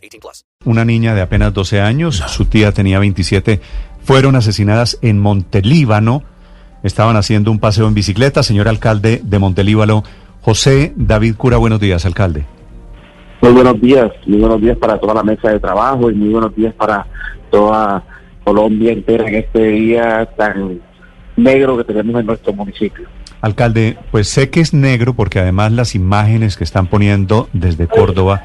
18 plus. Una niña de apenas 12 años, su tía tenía 27, fueron asesinadas en Montelíbano. Estaban haciendo un paseo en bicicleta. Señor alcalde de Montelíbano, José David Cura, buenos días, alcalde. Muy buenos días, muy buenos días para toda la mesa de trabajo y muy buenos días para toda Colombia entera en este día tan negro que tenemos en nuestro municipio. Alcalde, pues sé que es negro porque además las imágenes que están poniendo desde Córdoba.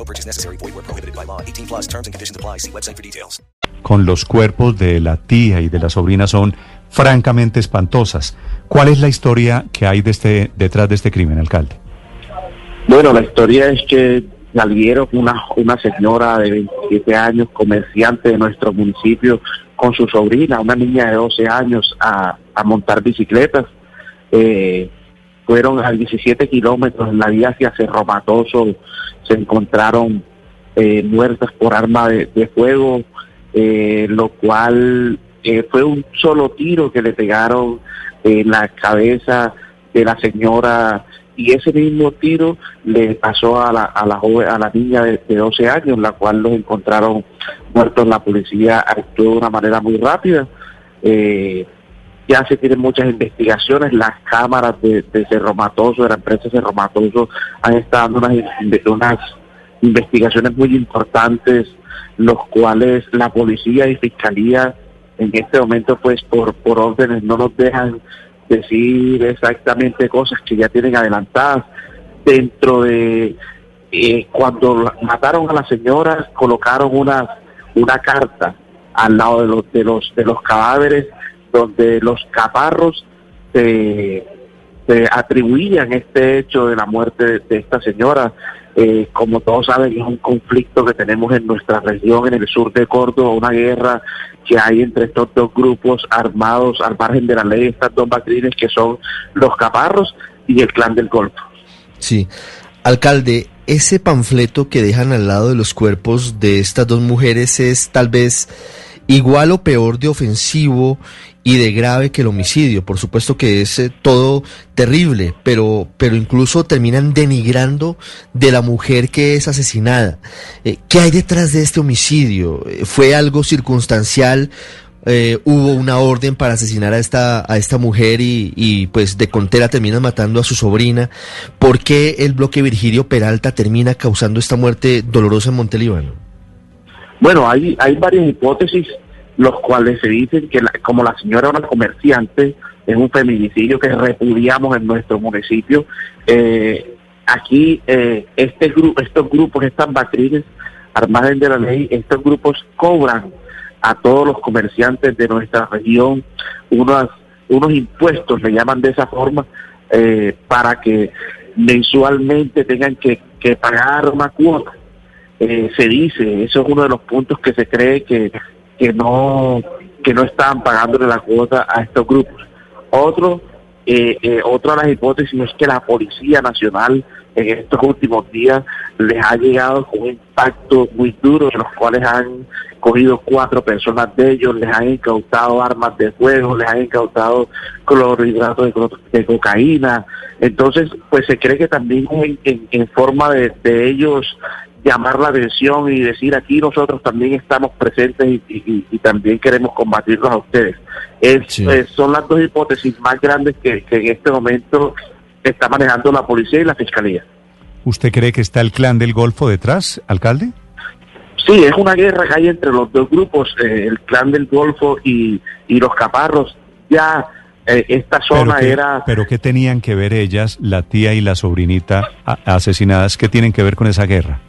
No purchase necessary. Void were prohibited by law. 18 plus terms and conditions apply. See website for details. Con los cuerpos de la tía y de la sobrina son francamente espantosas. ¿Cuál es la historia que hay de este, detrás de este crimen, alcalde? Bueno, la historia es que salieron una, una señora de 27 años, comerciante de nuestro municipio, con su sobrina, una niña de 12 años, a, a montar bicicletas. Eh, fueron a 17 kilómetros en la vía hacia Cerro Matoso, se encontraron eh, muertas por arma de, fuego, eh, lo cual eh, fue un solo tiro que le pegaron en la cabeza de la señora y ese mismo tiro le pasó a la, a la, joven, a la niña de, de 12 años, la cual los encontraron muertos. La policía actuó de una manera muy rápida. Eh, ya se tienen muchas investigaciones, las cámaras de, de Cerro Matoso, de la empresa Cerro Matoso, han estado unas, unas investigaciones muy importantes, los cuales la policía y fiscalía en este momento, pues por, por órdenes, no nos dejan decir exactamente cosas que ya tienen adelantadas. Dentro de eh, cuando mataron a la señora, colocaron una, una carta al lado de los, de los, de los cadáveres donde los caparros se, se atribuían este hecho de la muerte de, esta señora. Eh, como todos saben, es un conflicto que tenemos en nuestra región, en el sur de Córdoba, una guerra que hay entre estos dos grupos armados al margen de la ley, estas dos matrines que son los caparros y el clan del Golfo. Sí, alcalde, ese panfleto que dejan al lado de los cuerpos de estas dos mujeres es tal vez igual o peor de ofensivo y de grave que el homicidio. Por supuesto que es eh, todo terrible, pero, pero incluso terminan denigrando de la mujer que es asesinada. Eh, ¿Qué hay detrás de este homicidio? Eh, ¿Fue algo circunstancial? Hubo una orden para asesinar a esta, a esta mujer y, y pues de Contera termina matando a su sobrina. ¿Por qué el bloque Virgilio Peralta termina causando esta muerte dolorosa en Montelíbano? Bueno, hay, hay varias hipótesis, los cuales se dicen que la- como la señora una comerciante, es un feminicidio que repudiamos en nuestro municipio. Eh, aquí eh, este grupo, estos grupos, estas matrices armadas de la ley, estos grupos cobran a todos los comerciantes de nuestra región unos, unos impuestos, le llaman de esa forma, eh, para que mensualmente tengan que, que pagar una cuota eh, se dice, eso es uno de los puntos que se cree que, que no que no están pagándole la cuota a estos grupos. Otro, eh, eh, otra de las hipótesis es que la Policía Nacional en estos últimos días les ha llegado con un impacto muy duro, en los cuales han cogido cuatro personas de ellos, les han incautado armas de fuego, les han incautado clorhidratos de, de cocaína. Entonces, pues se cree que también en, forma de, de ellos llamar la atención y decir aquí nosotros también estamos presentes y, y- y también queremos combatirlos a ustedes. Es- Sí. eh, son las dos hipótesis más grandes que, que en este momento está manejando la policía y la fiscalía. ¿Usted cree que está el clan del Golfo detrás, alcalde? Sí, es una guerra que hay entre los dos grupos, eh, el clan del Golfo y, y los Caparros. Ya eh, esta zona pero, qué, era... pero ¿qué tenían que ver ellas, la tía y la sobrinita asesinadas? ¿Qué tienen que ver con esa guerra?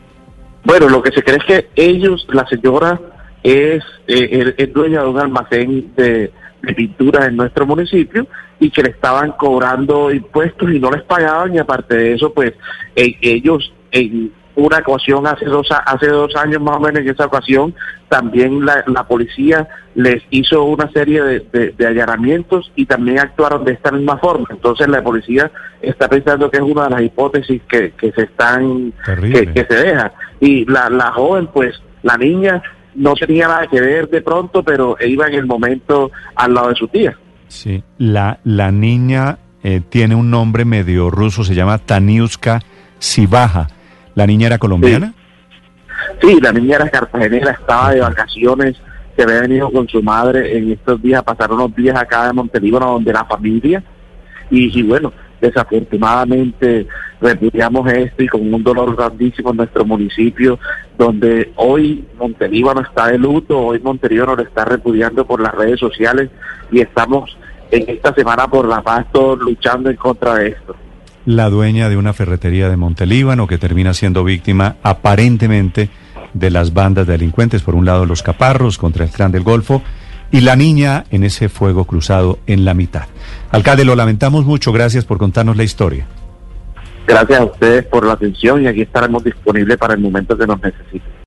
Bueno, lo que se cree es que ellos, la señora es, eh, es- dueña de un almacén de, pinturas en nuestro municipio y que le estaban cobrando impuestos y no les pagaban y aparte de eso, pues eh, ellos en una ocasión hace dos, a- hace dos años más o menos en esa ocasión también la, la policía les hizo una serie de, de- de allanamientos y también actuaron de esta misma forma. Entonces la policía está pensando que es una de las hipótesis que, que se están que, que se deja. Y la, la joven, pues, la niña no tenía nada que ver de pronto, pero iba en el momento al lado de su tía. Sí, la, la niña eh, tiene un nombre medio ruso, se llama Taniuska Sibaja. ¿La niña era colombiana? Sí, la niña era cartagenera, estaba de vacaciones, se había venido con su madre en estos días, a pasar unos días acá en Montelíbano, donde la familia, y, y bueno, desafortunadamente repudiamos esto y con un dolor grandísimo en nuestro municipio, donde hoy Montelíbano está de luto, hoy Montelíbano lo está repudiando por las redes sociales y estamos en esta semana por la paz todos luchando en contra de esto. La dueña de una ferretería de Montelíbano que termina siendo víctima aparentemente de las bandas de delincuentes, por un lado los caparros contra el clan del Golfo y la niña en ese fuego cruzado en la mitad. Alcalde, lo lamentamos mucho, gracias por contarnos la historia. Gracias a ustedes por la atención y aquí estaremos disponibles para el momento que nos necesiten.